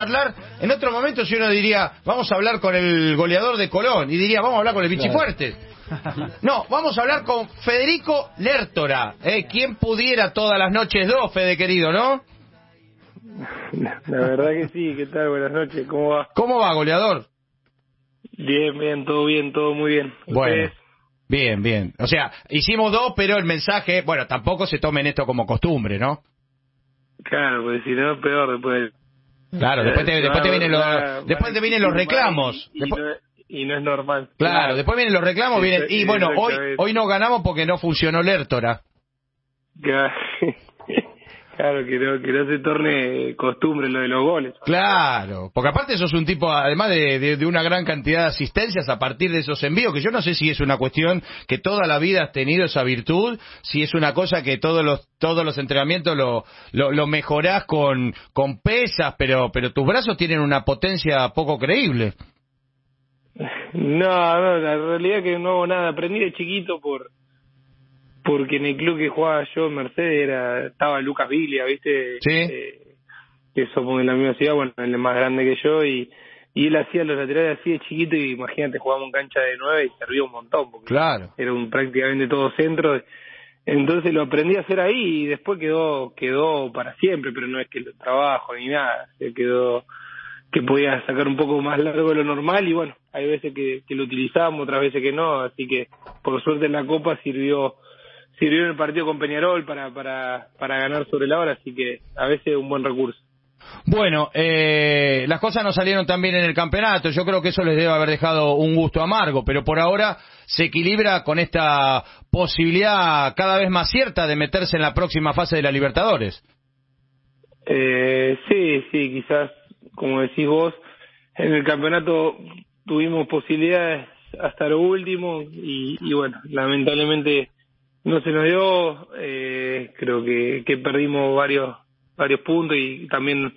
hablar, en otro momento si uno diría, vamos a hablar con el goleador de Colón, y diría, vamos a hablar con el Bichifuerte. No, vamos a hablar con Federico Lertora, ¿eh? ¿Quién pudiera todas las noches dos, Fede querido, no? La verdad que sí, ¿qué tal? Buenas noches, ¿cómo va? ¿Cómo va, goleador? Bien, bien, todo bien, todo muy bien. Bueno, ¿Ustedes? bien, bien. O sea, hicimos dos, pero el mensaje, bueno, tampoco se tomen esto como costumbre, ¿no? Claro, pues si no, peor después. Claro, después te, después te vienen los, después te vienen los reclamos. Y, Después- no, y no es normal. Claro, después vienen los reclamos, vienen, y bueno, hoy, hoy no ganamos porque no funcionó Lertora. Claro, que, no, que no se torne costumbre lo de los goles. Claro, porque aparte sos un tipo, además de, de- de una gran cantidad de asistencias a partir de esos envíos, que yo no sé si es una cuestión que toda la vida has tenido esa virtud, si es una cosa que todos los todos los entrenamientos lo, lo, lo mejorás con, con pesas, pero, pero tus brazos tienen una potencia poco creíble. No, no, la realidad es que no hago nada. Aprendí de chiquito por porque en el club que jugaba yo en Mercedes era, estaba Lucas Vilia, ¿viste? Sí. Eh, que somos de la misma ciudad, bueno, él es más grande que yo y, y él hacía los laterales así de chiquito y imagínate, jugábamos en cancha de nueve y servía un montón porque Claro. era un prácticamente todo centro. Entonces lo aprendí a hacer ahí y después quedó quedó para siempre, pero no es que lo trabajo ni nada, se quedó que podía sacar un poco más largo de lo normal y bueno, hay veces que, que lo utilizamos, otras veces que no, así que por suerte en la Copa sirvió sirvió en el partido con Peñarol para para para ganar sobre la hora, así que a veces un buen recurso. Bueno, eh, las cosas no salieron tan bien en el campeonato. Yo creo que eso les debe haber dejado un gusto amargo, pero por ahora se equilibra con esta posibilidad cada vez más cierta de meterse en la próxima fase de la Libertadores. Eh, sí, sí, quizás, como decís vos, en el campeonato tuvimos posibilidades hasta lo último y, y bueno, lamentablemente no se nos dio. Eh, creo que, que perdimos varios varios puntos y también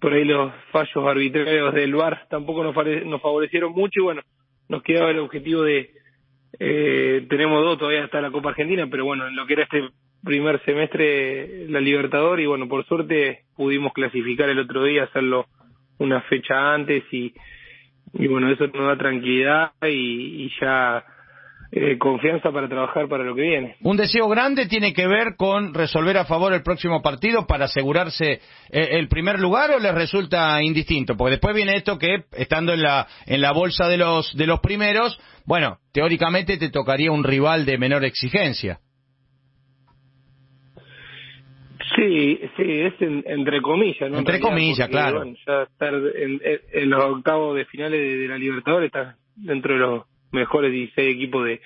por ahí los fallos arbitrarios del VAR tampoco nos, nos favorecieron mucho y bueno, nos quedaba el objetivo de eh, tenemos dos todavía hasta la Copa Argentina, pero bueno, en lo que era este primer semestre la Libertador y bueno, por suerte pudimos clasificar el otro día, hacerlo una fecha antes y, bueno, eso nos da tranquilidad y ya eh, confianza para trabajar para lo que viene. Un deseo grande tiene que ver con resolver a favor el próximo partido para asegurarse eh, el primer lugar o les resulta indistinto, porque después viene esto que estando en la en la bolsa de los de los primeros, bueno, teóricamente te tocaría un rival de menor exigencia. Sí, sí, es en- entre comillas, ¿no? En Entre realidad, comillas, porque, claro. bueno, ya estar en, en- en los octavos de finales de, de la Libertadores está dentro de los mejores 16 equipos de,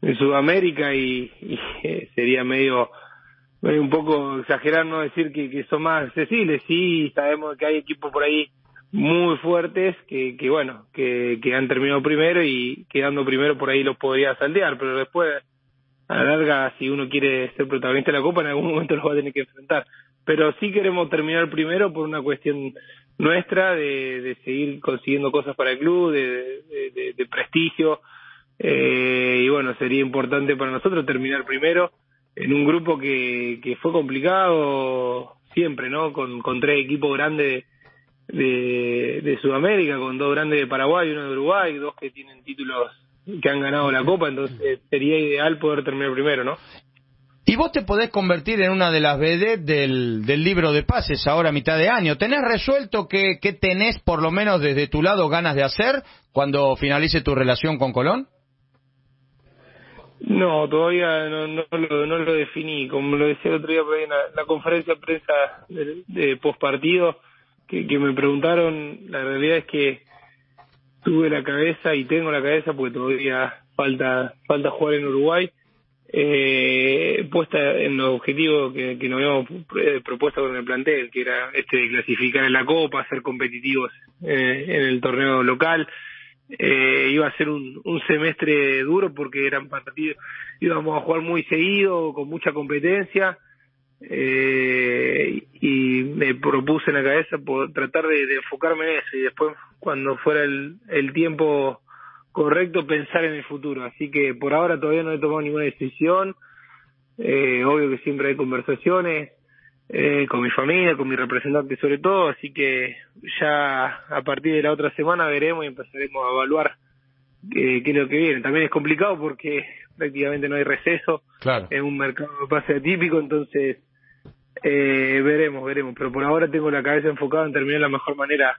de Sudamérica y, y, eh, sería medio, un poco exagerar no decir que, que son más accesibles. Sí, sabemos que hay equipos por ahí muy fuertes que, que bueno, que, que han terminado primero y quedando primero por ahí los podría saltear, pero después a la larga, si uno quiere ser protagonista de la Copa, en algún momento lo va a tener que enfrentar. Pero sí queremos terminar primero por una cuestión nuestra de, de seguir consiguiendo cosas para el club, de, de- prestigio. Eh, y bueno, sería importante para nosotros terminar primero en un grupo que, que fue complicado siempre, ¿no? Con, con tres equipos grandes de, de Sudamérica, con dos grandes de Paraguay uno de Uruguay, dos que tienen títulos que han ganado la Copa, entonces sería ideal poder terminar primero, ¿no? Y vos te podés convertir en una de las vedettes del, del libro de pases ahora a mitad de año. ¿Tenés resuelto qué, qué tenés, por lo menos desde tu lado, ganas de hacer cuando finalice tu relación con Colón? No, todavía no, no, lo, no lo definí. Como lo decía el otro día en la, la conferencia de prensa de, de postpartido, que, que me preguntaron, la realidad es que tuve la cabeza y tengo la cabeza porque todavía falta falta jugar en Uruguay eh, puesta en los objetivos que, nos habíamos eh, propuesto con el plantel que era este de clasificar en la Copa ser competitivos eh, en el torneo local. Eh, iba a ser un, un semestre duro porque eran partidos íbamos a jugar muy seguido con mucha competencia. Eh, y me propuse en la cabeza por tratar de, de enfocarme en eso. Y después cuando fuera el, el tiempo correcto pensar en el futuro así que por ahora todavía no he tomado ninguna decisión eh, obvio que siempre hay conversaciones eh, con mi familia, con mi representante sobre todo, así que ya a partir de la otra semana veremos y empezaremos a evaluar qué, qué es lo que viene. También es complicado porque prácticamente no hay receso, Claro. es un mercado de pase atípico, entonces eh, veremos, veremos, pero por ahora tengo la cabeza enfocada en terminar de la mejor manera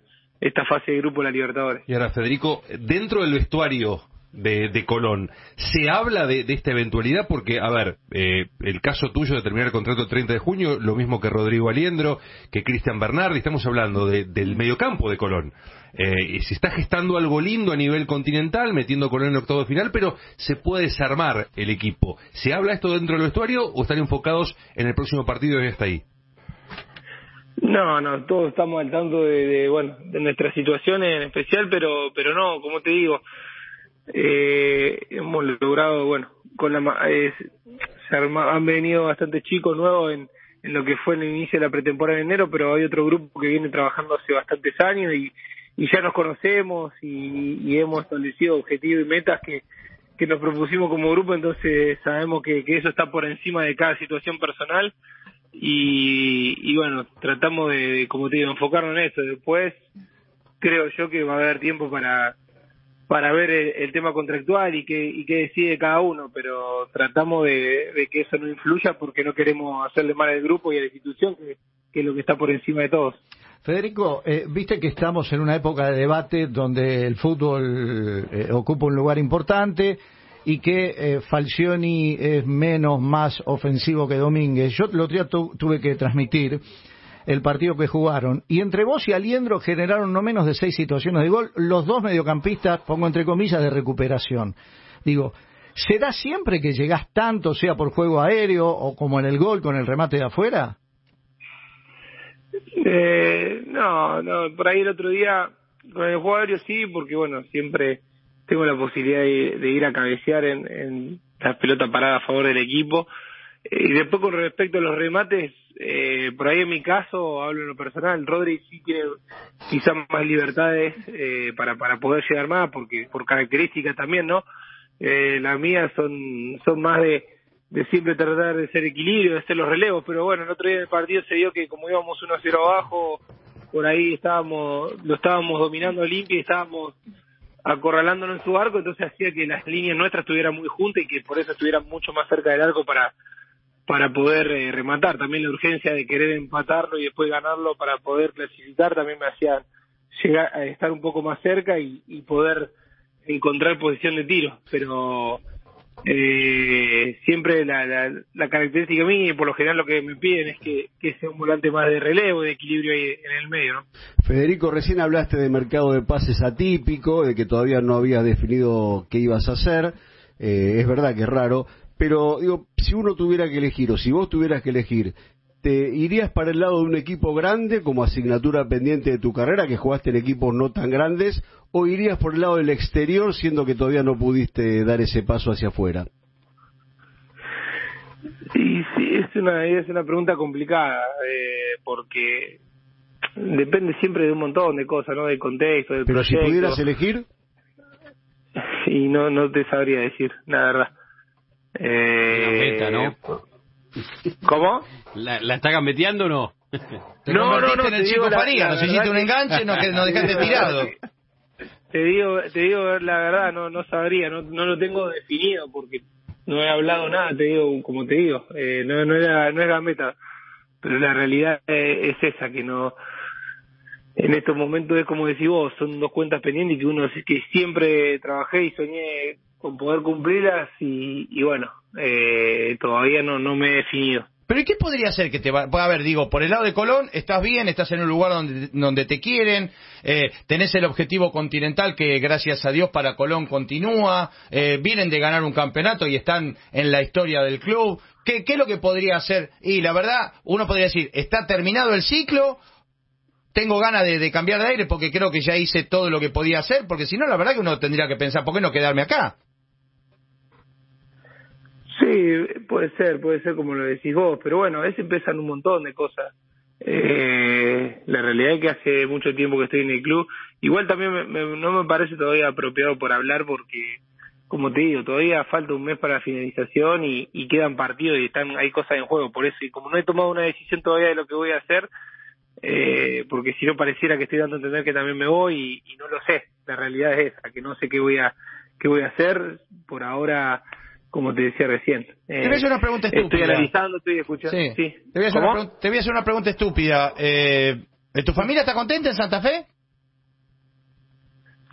esta fase de grupo de la Libertadores. Y ahora, Federico, dentro del vestuario de, de Colón, ¿se habla de, de esta eventualidad? Porque, a ver, eh, el caso tuyo de terminar el contrato el 30 de junio, lo mismo que Rodrigo Aliendro, que Cristian Bernardi, estamos hablando de- del mediocampo de Colón. Eh, se está gestando algo lindo a nivel continental, metiendo Colón en el octavo final, pero se puede desarmar el equipo. ¿Se habla esto dentro del vestuario o están enfocados en el próximo partido y hasta ahí? No, no, todos estamos al tanto de, de, bueno, de nuestras situaciones en especial, pero, pero no, como te digo, eh, hemos logrado, bueno, con la, eh, se arma- han venido bastantes chicos nuevos en, en lo que fue el inicio de la pretemporada en enero, pero hay otro grupo que viene trabajando hace bastantes años y, y ya nos conocemos y, y hemos establecido objetivos y metas que, que nos propusimos como grupo, entonces sabemos que, que eso está por encima de cada situación personal y, y bueno, tratamos de, como te digo, enfocarnos en eso. Después creo yo que va a haber tiempo para para ver el, el tema contractual y qué y qué decide cada uno, pero tratamos de, que eso no influya porque no queremos hacerle mal al grupo y a la institución, que, que es lo que está por encima de todos. Federico, eh, viste que estamos en una época de debate donde el fútbol eh, ocupa un lugar importante y que eh, Falcioni es menos, más ofensivo que Domínguez. Yo día tu- tuve que transmitir el partido que jugaron y entre vos y Aliendro generaron no menos de seis situaciones de gol, los dos mediocampistas, pongo entre comillas, de recuperación. Digo, ¿será siempre que llegás tanto, sea por juego aéreo o como en el gol con el remate de afuera? Eh, no, no, por ahí el otro día con el juego aéreo sí, porque bueno, siempre tengo la posibilidad de, de ir a cabecear en, en las pelotas paradas a favor del equipo. Eh, Y después con respecto a los remates, eh, por ahí en mi caso, hablo en lo personal, Rodri sí tiene quizás más libertades eh, para, para poder llegar más, porque por características también, ¿no? Eh, las mías son, son más de, de siempre tratar de ser equilibrio, de hacer los relevos, pero bueno, el otro día en el partido se dio que como íbamos 1-0 abajo, por ahí estábamos, lo estábamos dominando limpio y estábamos acorralándolo en su arco, entonces hacía que las líneas nuestras estuvieran muy juntas y que por eso estuvieran mucho más cerca del arco para para poder eh, rematar. También la urgencia de querer empatarlo y después ganarlo para poder clasificar también me hacía llegar a estar un poco más cerca y, y poder encontrar posición de tiro. Pero eh, siempre la, la, la característica mía y por lo general lo que me piden es que, que sea un volante más de relevo, de equilibrio ahí en el medio. Federico, recién hablaste de mercado de pases atípico, de que todavía no habías definido qué ibas a hacer. Eh, es verdad que es raro, pero digo, si uno tuviera que elegir, o si vos tuvieras que elegir, ¿te irías para el lado de un equipo grande como asignatura pendiente de tu carrera, que jugaste en equipos no tan grandes, o irías por el lado del exterior, siendo que todavía no pudiste dar ese paso hacia afuera? Y sí, es una, es una pregunta complicada, eh, porque depende siempre de un montón de cosas, ¿no? Del contexto, del Pero si pudieras elegir, Y no, no te sabría decir, la verdad. Eh, Gambeta, ¿no? ¿Cómo? ¿La, la está gambeteando o no? Te No, no, no, en el chico la nos hiciste un enganche, nos, nos dejaste tirado. Te digo, te digo la verdad, no, no sabría, no, no lo tengo definido porque no he hablado nada, te digo, como te digo, eh, no, no era, no es gambeta, pero la realidad eh, es esa, que no, en estos momentos es como decís vos, son dos cuentas pendientes que uno que siempre trabajé y soñé con poder cumplirlas y, y bueno, eh, todavía no, no me he definido. Pero ¿y qué podría ser que te va? A ver, digo, por el lado de Colón estás bien, estás en un lugar donde, donde te quieren, eh, tenés el objetivo continental que gracias a Dios para Colón continúa, eh, vienen de ganar un campeonato y están en la historia del club. ¿Qué, ¿Qué es lo que podría hacer? Y la verdad, uno podría decir, está terminado el ciclo, tengo ganas de, de cambiar de aire porque creo que ya hice todo lo que podía hacer, porque si no, la verdad que uno tendría que pensar, ¿por qué no quedarme acá? Sí, puede ser, puede ser como lo decís vos, pero bueno, a veces pesan un montón de cosas. Eh, la realidad es que hace mucho tiempo que estoy en el club. Igual también me- me- no me parece todavía apropiado por hablar porque como te digo, todavía falta un mes para la finalización y, y quedan partidos y están hay cosas en juego. Por eso, y como no he tomado una decisión todavía de lo que voy a hacer, eh, porque si no pareciera que estoy dando a entender que también me voy y, y, no lo sé. La realidad es esa, que no sé qué voy a qué voy a hacer. Por ahora, como te decía recién. Eh, te voy a hacer una pregunta estúpida. Estoy analizando, estoy escuchando. Sí. sí. Te, voy a hacer una te voy a hacer una pregunta estúpida. Eh, ¿Tu familia está contenta en Santa Fe?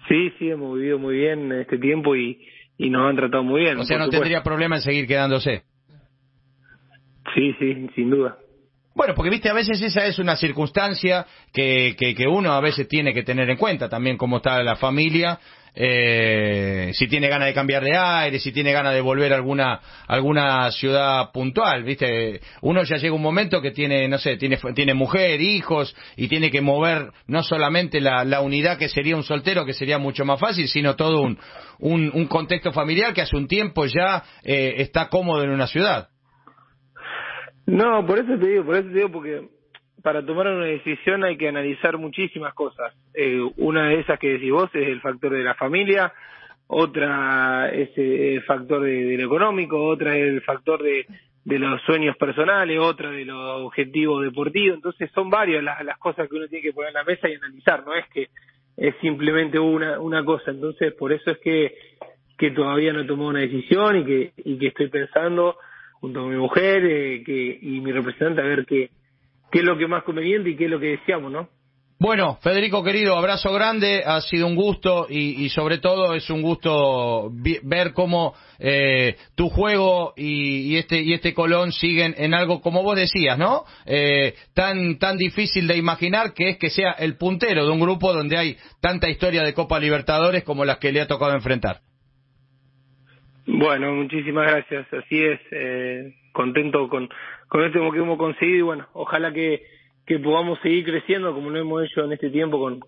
Sí, sí, hemos vivido muy bien este tiempo y, y nos han tratado muy bien. O sea, no tendría problema en seguir quedándose. Sí, sí, sin duda. Bueno, porque viste, a veces esa es una circunstancia que, que, que uno a veces tiene que tener en cuenta también cómo está la familia, eh, si tiene ganas de cambiar de aire, si tiene ganas de volver a alguna, alguna ciudad puntual, viste, uno ya llega un momento que tiene, no sé, tiene, tiene mujer, hijos, y tiene que mover no solamente la, la unidad que sería un soltero, que sería mucho más fácil, sino todo un, un, un contexto familiar que hace un tiempo ya eh, está cómodo en una ciudad. No, por eso te digo, por eso te digo, porque para tomar una decisión hay que analizar muchísimas cosas. Eh, una de esas que decís vos es el factor de la familia, otra es el factor de, lo económico, otra es el factor de, de los sueños personales, otra de los objetivos deportivos. Entonces son varias las, las cosas que uno tiene que poner en la mesa y analizar, no es que es simplemente una, una cosa. Entonces por eso es que, que todavía no he tomado una decisión y que, y que estoy pensando junto con mi mujer eh, que, y mi representante a ver qué, qué es lo que más conveniente y qué es lo que deseamos, ¿no? Bueno, Federico querido, abrazo grande, ha sido un gusto y, y sobre todo es un gusto ver cómo eh, tu juego y, y, este y este Colón siguen en algo como vos decías, ¿no? Eh, tan tan difícil de imaginar que es que sea el puntero de un grupo donde hay tanta historia de Copa Libertadores como las que le ha tocado enfrentar. Bueno, muchísimas gracias. Así es, eh, contento con, con esto que hemos conseguido y bueno, ojalá que, que podamos seguir creciendo como lo hemos hecho en este tiempo con,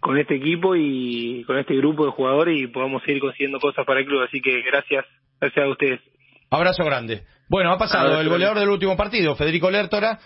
con este equipo y con este grupo de jugadores y podamos seguir consiguiendo cosas para el club. Así que gracias, gracias a ustedes. Abrazo grande. Bueno, ha pasado el goleador del último partido, Federico Lertora,